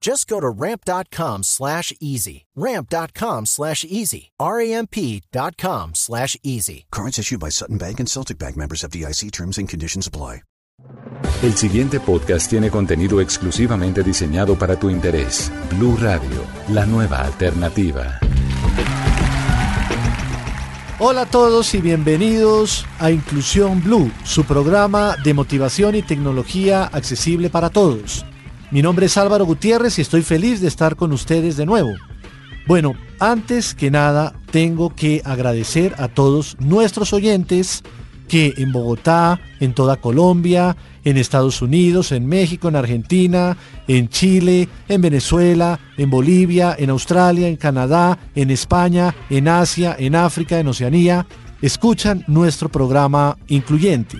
Just go to ramp.com slash easy. Ramp.com slash easy. R-A-M-P.com slash easy. Cards issued by Sutton Bank and Celtic Bank members of DIC terms and conditions apply. El siguiente podcast tiene contenido exclusivamente diseñado para tu interés. Blue Radio, la nueva alternativa. Hola a todos y bienvenidos a Inclusión Blue, su programa de motivación y tecnología accesible para todos. Mi nombre es Álvaro Gutiérrez y estoy feliz de estar con ustedes de nuevo. Bueno, antes que nada, tengo que agradecer a todos nuestros oyentes que en Bogotá, en toda Colombia, en Estados Unidos, en México, en Argentina, en Chile, en Venezuela, en Bolivia, en Australia, en Canadá, en España, en Asia, en África, en Oceanía, escuchan nuestro programa incluyente.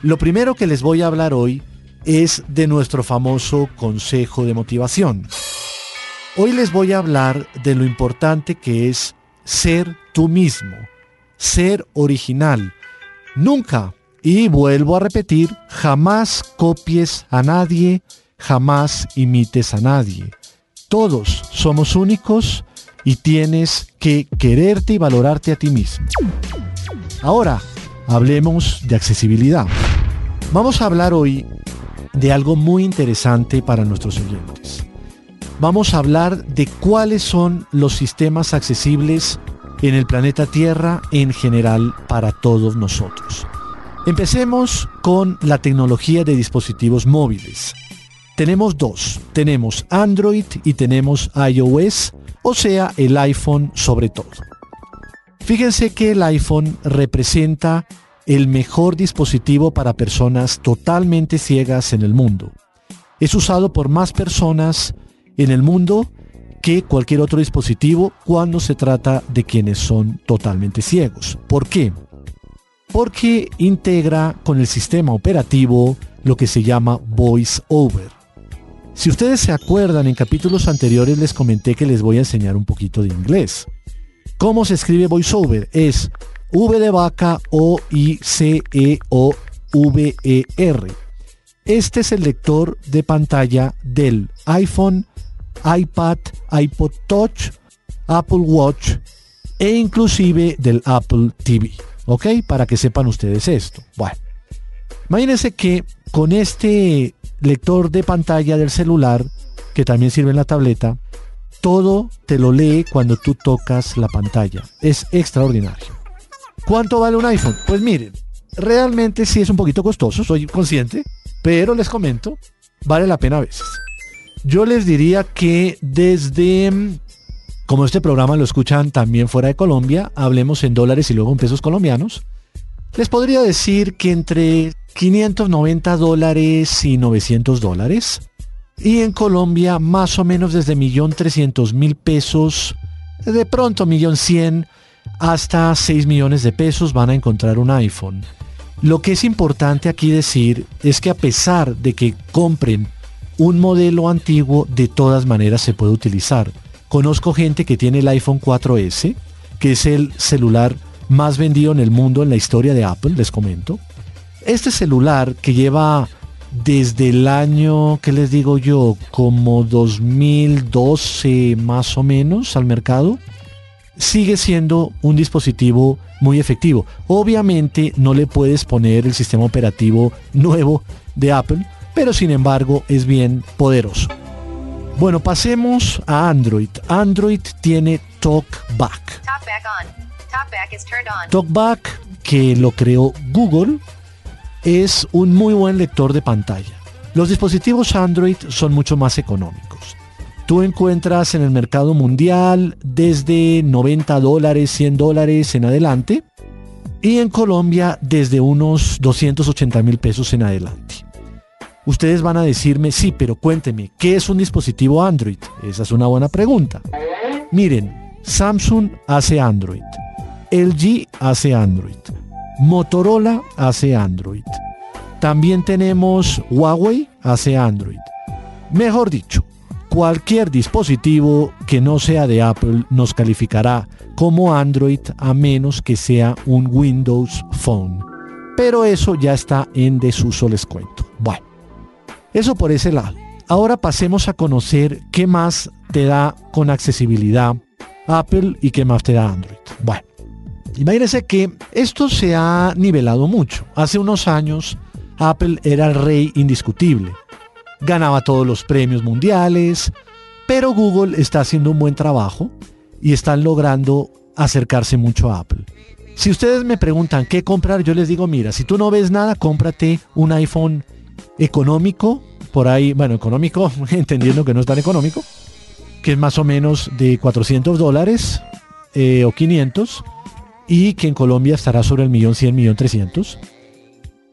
Lo primero que les voy a hablar hoy es de nuestro famoso consejo de motivación. Hoy les voy a hablar de lo importante que es ser tú mismo, ser original. Nunca, y vuelvo a repetir, jamás copies a nadie, jamás imites a nadie. Todos somos únicos y tienes que quererte y valorarte a ti mismo. Ahora, hablemos de accesibilidad. Vamos a hablar hoy de algo muy interesante para nuestros oyentes. Vamos a hablar de cuáles son los sistemas accesibles en el planeta Tierra en general para todos nosotros. Empecemos con la tecnología de dispositivos móviles. Tenemos dos, tenemos Android y tenemos iOS, o sea, el iPhone sobre todo. Fíjense que el iPhone representa el mejor dispositivo para personas totalmente ciegas en el mundo. Es usado por más personas en el mundo que cualquier otro dispositivo cuando se trata de quienes son totalmente ciegos. ¿Por qué? Porque integra con el sistema operativo lo que se llama Voice Over. Si ustedes se acuerdan, en capítulos anteriores les comenté que les voy a enseñar un poquito de inglés. ¿Cómo se escribe VoiceOver? Es V de vaca O I C E O V E R. Este es el lector de pantalla del iPhone, iPad, iPod Touch, Apple Watch e inclusive del Apple TV. ¿Ok? Para que sepan ustedes esto. Bueno, imagínense que con este lector de pantalla del celular, que también sirve en la tableta, todo te lo lee cuando tú tocas la pantalla. Es extraordinario. ¿Cuánto vale un iPhone? Pues miren, realmente sí es un poquito costoso, soy consciente, pero les comento, vale la pena a veces. Yo les diría que desde, como este programa lo escuchan también fuera de Colombia, hablemos en dólares y luego en pesos colombianos, les podría decir que entre 590 dólares y 900 dólares. Y en Colombia más o menos desde 1.300.000 pesos, de pronto 1.100.000 hasta 6 millones de pesos van a encontrar un iPhone. Lo que es importante aquí decir es que a pesar de que compren un modelo antiguo, de todas maneras se puede utilizar. Conozco gente que tiene el iPhone 4S, que es el celular más vendido en el mundo en la historia de Apple, les comento. Este celular que lleva desde el año, ¿qué les digo yo? Como 2012 más o menos al mercado, sigue siendo un dispositivo muy efectivo. Obviamente no le puedes poner el sistema operativo nuevo de Apple, pero sin embargo es bien poderoso. Bueno, pasemos a Android. Android tiene TalkBack. TalkBack, que lo creó Google, es un muy buen lector de pantalla. Los dispositivos Android son mucho más económicos. Tú encuentras en el mercado mundial desde 90 dólares, 100 dólares en adelante y en Colombia desde unos 280 mil pesos en adelante. Ustedes van a decirme, sí, pero cuénteme, ¿qué es un dispositivo Android? Esa es una buena pregunta. Miren, Samsung hace Android, LG hace Android, Motorola hace Android. También tenemos Huawei hace Android. Mejor dicho, cualquier dispositivo que no sea de Apple nos calificará como Android a menos que sea un Windows Phone. Pero eso ya está en desuso, les cuento. Bueno, eso por ese lado. Ahora pasemos a conocer qué más te da con accesibilidad Apple y qué más te da Android. Bueno, imagínense que esto se ha nivelado mucho. Hace unos años Apple era el rey indiscutible. Ganaba todos los premios mundiales, pero Google está haciendo un buen trabajo y están logrando acercarse mucho a Apple. Si ustedes me preguntan qué comprar, yo les digo, mira, si tú no ves nada, cómprate un iPhone económico, por ahí, bueno, económico, entendiendo que no es tan económico, que es más o menos de 400 dólares eh, o 500, y que en Colombia estará sobre el millón 100, millón 300.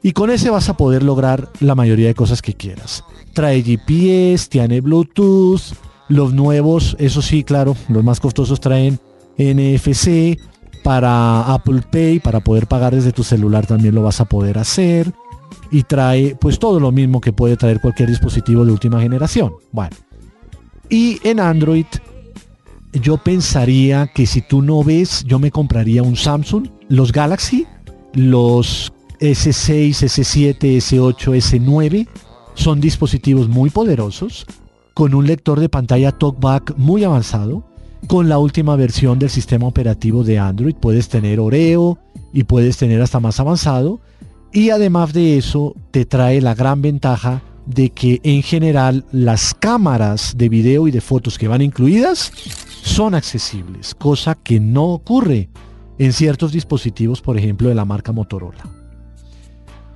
Y con ese vas a poder lograr la mayoría de cosas que quieras. Trae GPS, tiene Bluetooth, los nuevos, eso sí, claro, los más costosos traen NFC, para Apple Pay, para poder pagar desde tu celular también lo vas a poder hacer y trae pues todo lo mismo que puede traer cualquier dispositivo de última generación. Bueno, y en Android yo pensaría que si tú no ves, yo me compraría un Samsung, los Galaxy, los S6, S7, S8, S9 son dispositivos muy poderosos con un lector de pantalla TalkBack muy avanzado. Con la última versión del sistema operativo de Android puedes tener Oreo y puedes tener hasta más avanzado y además de eso, te trae la gran ventaja de que en general las cámaras de video y de fotos que van incluidas son accesibles, cosa que no ocurre en ciertos dispositivos, por ejemplo, de la marca Motorola.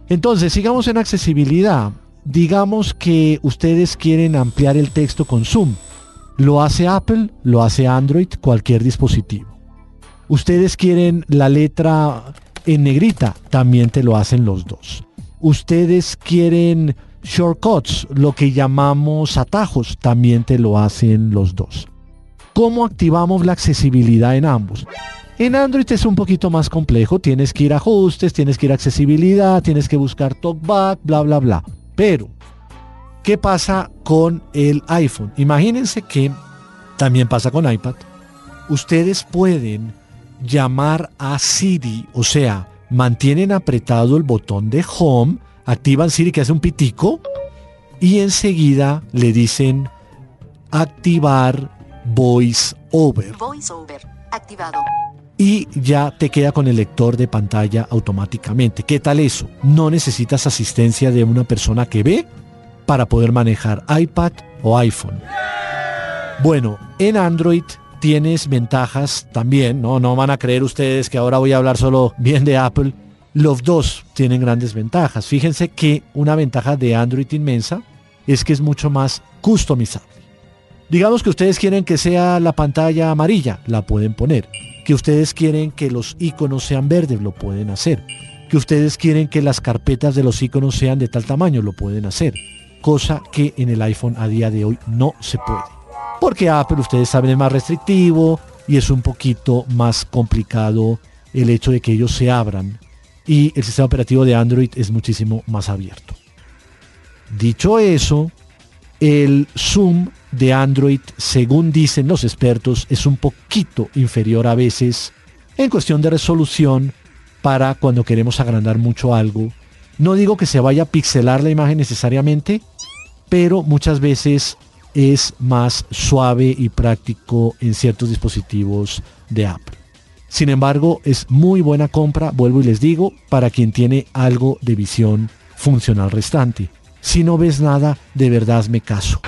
Entonces, sigamos en accesibilidad. Digamos que ustedes quieren ampliar el texto con Zoom. Lo hace Apple, lo hace Android, cualquier dispositivo. Ustedes quieren la letra en negrita, también te lo hacen los dos. Ustedes quieren shortcuts, lo que llamamos atajos, también te lo hacen los dos. ¿Cómo activamos la accesibilidad en ambos? En Android es un poquito más complejo, tienes que ir a ajustes, tienes que ir a accesibilidad, tienes que buscar talkback, bla, bla, bla. Pero, ¿qué pasa con el iPhone? Imagínense que también pasa con iPad. Ustedes pueden llamar a Siri, o sea, mantienen apretado el botón de home, activan Siri que hace un pitico y enseguida le dicen activar voice over. Voice over. Activado. Y ya te queda con el lector de pantalla automáticamente. ¿Qué tal eso? No necesitas asistencia de una persona que ve para poder manejar iPad o iPhone. Bueno, en Android tienes ventajas también, ¿no? No van a creer ustedes que ahora voy a hablar solo bien de Apple. Los dos tienen grandes ventajas. Fíjense que una ventaja de Android inmensa es que es mucho más customizable. Digamos que ustedes quieren que sea la pantalla amarilla, la pueden poner. Que ustedes quieren que los iconos sean verdes, lo pueden hacer. Que ustedes quieren que las carpetas de los iconos sean de tal tamaño, lo pueden hacer. Cosa que en el iPhone a día de hoy no se puede porque Apple, ustedes saben, es más restrictivo y es un poquito más complicado el hecho de que ellos se abran y el sistema operativo de Android es muchísimo más abierto. Dicho eso, el zoom de Android, según dicen los expertos, es un poquito inferior a veces en cuestión de resolución para cuando queremos agrandar mucho algo. No digo que se vaya a pixelar la imagen necesariamente, pero muchas veces es más suave y práctico en ciertos dispositivos de Apple. Sin embargo, es muy buena compra, vuelvo y les digo, para quien tiene algo de visión funcional restante. Si no ves nada, de verdad me caso.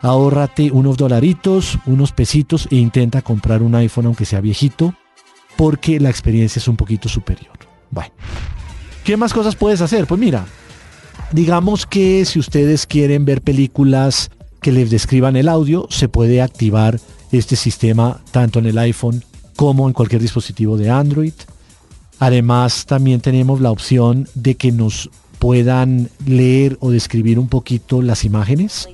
Ahórrate unos dolaritos, unos pesitos e intenta comprar un iPhone aunque sea viejito, porque la experiencia es un poquito superior. Bueno. ¿Qué más cosas puedes hacer? Pues mira, digamos que si ustedes quieren ver películas que les describan el audio, se puede activar este sistema tanto en el iPhone como en cualquier dispositivo de Android. Además, también tenemos la opción de que nos puedan leer o describir un poquito las imágenes.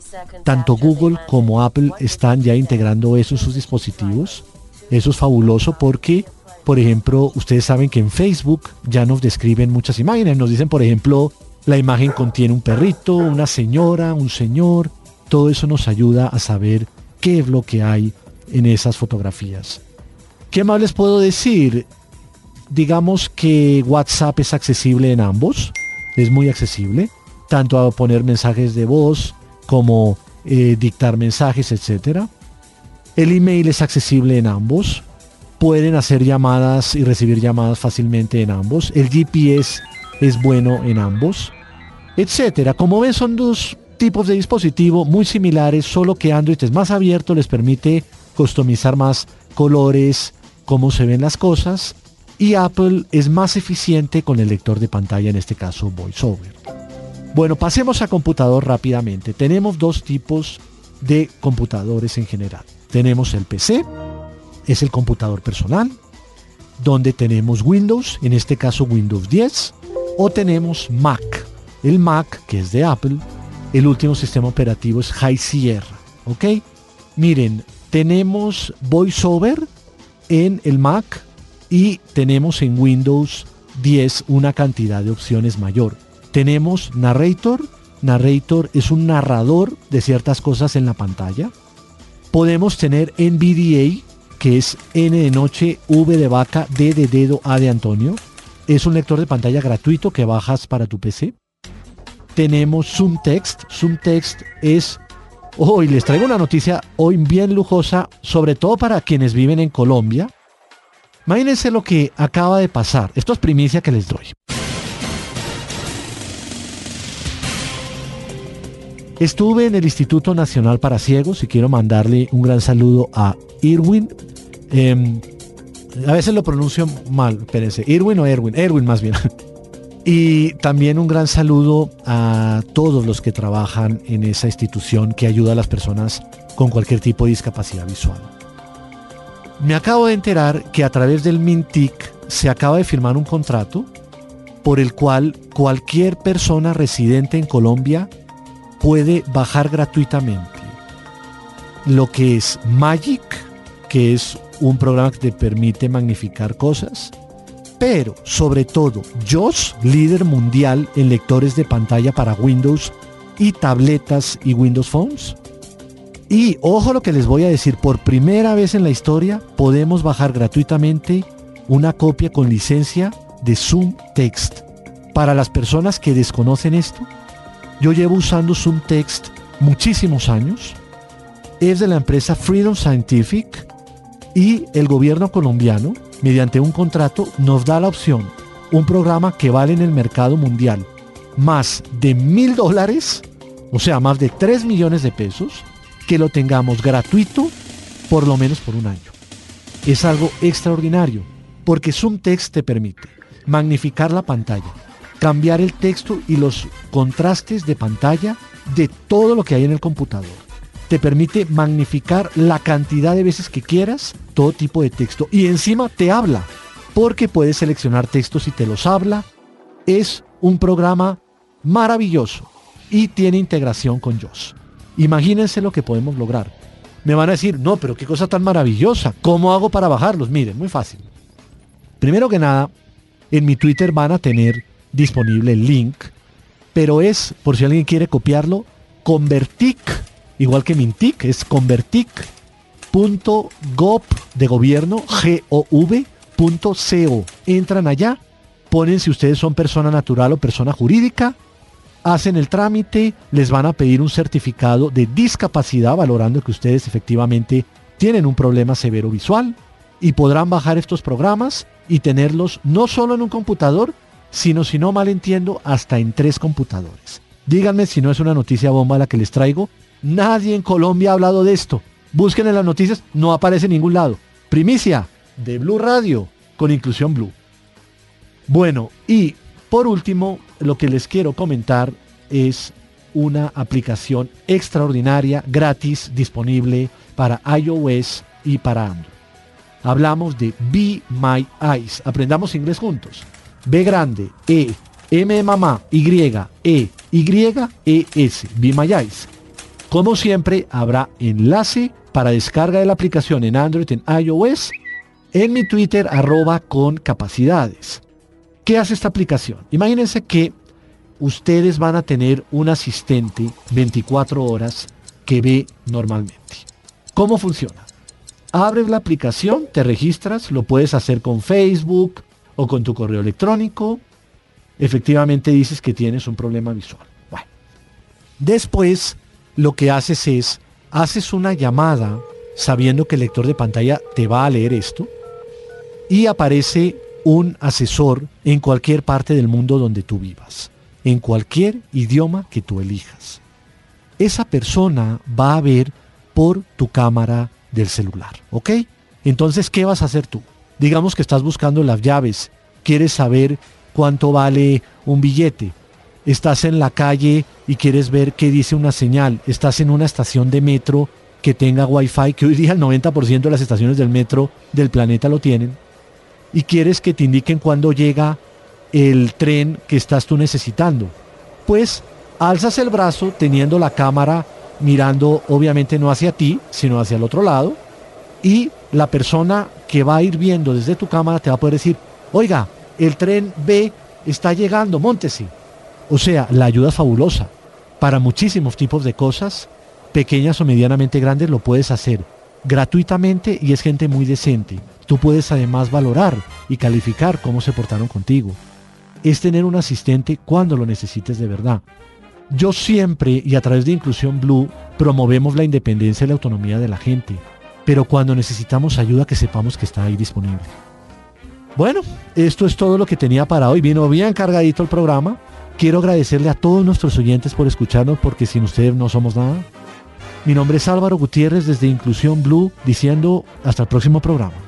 Tanto Google como Apple están ya integrando eso en sus dispositivos. Eso es fabuloso porque, por ejemplo, ustedes saben que en Facebook ya nos describen muchas imágenes. Nos dicen, por ejemplo, la imagen contiene un perrito, una señora, un señor. Todo eso nos ayuda a saber qué es lo que hay en esas fotografías. ¿Qué más les puedo decir? Digamos que WhatsApp es accesible en ambos es muy accesible, tanto a poner mensajes de voz como eh, dictar mensajes, etc. El email es accesible en ambos. Pueden hacer llamadas y recibir llamadas fácilmente en ambos. El GPS es bueno en ambos, etcétera. Como ven, son dos tipos de dispositivo muy similares, solo que Android es más abierto, les permite customizar más colores, cómo se ven las cosas y Apple es más eficiente con el lector de pantalla, en este caso VoiceOver. Bueno, pasemos a computador rápidamente. Tenemos dos tipos de computadores en general. Tenemos el PC, es el computador personal, donde tenemos Windows, en este caso Windows 10, o tenemos Mac. El Mac, que es de Apple, el último sistema operativo es High Sierra. ¿Ok? Miren, tenemos VoiceOver en el Mac y tenemos en Windows 10 una cantidad de opciones mayor. Tenemos Narrator. Narrator es un narrador de ciertas cosas en la pantalla. Podemos tener NVDA, que es N de noche, V de vaca, D de dedo, A de Antonio. Es un lector de pantalla gratuito que bajas para tu PC. Tenemos Zoom Text. Zoom Text es Hoy les traigo una noticia hoy bien lujosa, sobre todo para quienes viven en Colombia, Imagínense lo que acaba de pasar. Esto es primicia que les doy. Estuve en el Instituto Nacional para Ciegos y quiero mandarle un gran saludo a Irwin. Em, a veces lo pronuncio mal, espérense. Irwin o Erwin, Erwin más bien. y también un gran saludo a todos los que trabajan en esa institución que ayuda a las personas con cualquier tipo de discapacidad visual. Me acabo de enterar que a través del Mintic se acaba de firmar un contrato por el cual cualquier persona residente en Colombia puede bajar gratuitamente lo que es Magic, que es un programa que te permite magnificar cosas, pero sobre todo JOS, líder mundial en lectores de pantalla para Windows y tabletas y Windows Phones. Y ojo lo que les voy a decir, por primera vez en la historia podemos bajar gratuitamente una copia con licencia de Zoom Text. Para las personas que desconocen esto, yo llevo usando Zoom Text muchísimos años. Es de la empresa Freedom Scientific y el gobierno colombiano, mediante un contrato, nos da la opción, un programa que vale en el mercado mundial más de mil dólares, o sea, más de 3 millones de pesos, que lo tengamos gratuito por lo menos por un año. Es algo extraordinario porque Zoom Text te permite magnificar la pantalla, cambiar el texto y los contrastes de pantalla de todo lo que hay en el computador. Te permite magnificar la cantidad de veces que quieras todo tipo de texto y encima te habla porque puedes seleccionar textos y te los habla. Es un programa maravilloso y tiene integración con JOS. Imagínense lo que podemos lograr. Me van a decir, no, pero qué cosa tan maravillosa. ¿Cómo hago para bajarlos? Miren, muy fácil. Primero que nada, en mi Twitter van a tener disponible el link, pero es, por si alguien quiere copiarlo, convertic, igual que Mintic, es convertic.gov de gobierno, G-O-V.co. Entran allá, ponen si ustedes son persona natural o persona jurídica, hacen el trámite, les van a pedir un certificado de discapacidad valorando que ustedes efectivamente tienen un problema severo visual y podrán bajar estos programas y tenerlos no solo en un computador, sino si no mal entiendo, hasta en tres computadores. Díganme si no es una noticia bomba la que les traigo. Nadie en Colombia ha hablado de esto. Busquen en las noticias, no aparece en ningún lado. Primicia de Blue Radio con Inclusión Blue. Bueno, y Por último, lo que les quiero comentar es una aplicación extraordinaria, gratis, disponible para iOS y para Android. Hablamos de Be My Eyes. Aprendamos inglés juntos. B grande, E, M de mamá, Y, E, Y, E, S. Be My Eyes. Como siempre, habrá enlace para descarga de la aplicación en Android, en iOS, en mi Twitter, arroba con capacidades. ¿Qué hace esta aplicación? Imagínense que ustedes van a tener un asistente 24 horas que ve normalmente. ¿Cómo funciona? Abres la aplicación, te registras, lo puedes hacer con Facebook o con tu correo electrónico. Efectivamente dices que tienes un problema visual. Bueno. Después lo que haces es, haces una llamada sabiendo que el lector de pantalla te va a leer esto y aparece un asesor en cualquier parte del mundo donde tú vivas en cualquier idioma que tú elijas. Esa persona va a ver por tu cámara del celular, ¿ok? Entonces, ¿qué vas a hacer tú? Digamos que estás buscando las llaves, quieres saber cuánto vale un billete, estás en la calle y quieres ver qué dice una señal, estás en una estación de metro que tenga wifi, que hoy día el 90% de las estaciones del metro del planeta lo tienen, y quieres que te indiquen cuándo llega el tren que estás tú necesitando. Pues alzas el brazo teniendo la cámara mirando obviamente no hacia ti, sino hacia el otro lado, y la persona que va a ir viendo desde tu cámara te va a poder decir, oiga, el tren B está llegando, montese. O sea, la ayuda es fabulosa. Para muchísimos tipos de cosas, pequeñas o medianamente grandes, lo puedes hacer gratuitamente y es gente muy decente. Tú puedes además valorar y calificar cómo se portaron contigo es tener un asistente cuando lo necesites de verdad. Yo siempre y a través de Inclusión Blue promovemos la independencia y la autonomía de la gente, pero cuando necesitamos ayuda que sepamos que está ahí disponible. Bueno, esto es todo lo que tenía para hoy. Vino bien cargadito el programa. Quiero agradecerle a todos nuestros oyentes por escucharnos porque sin ustedes no somos nada. Mi nombre es Álvaro Gutiérrez desde Inclusión Blue diciendo hasta el próximo programa.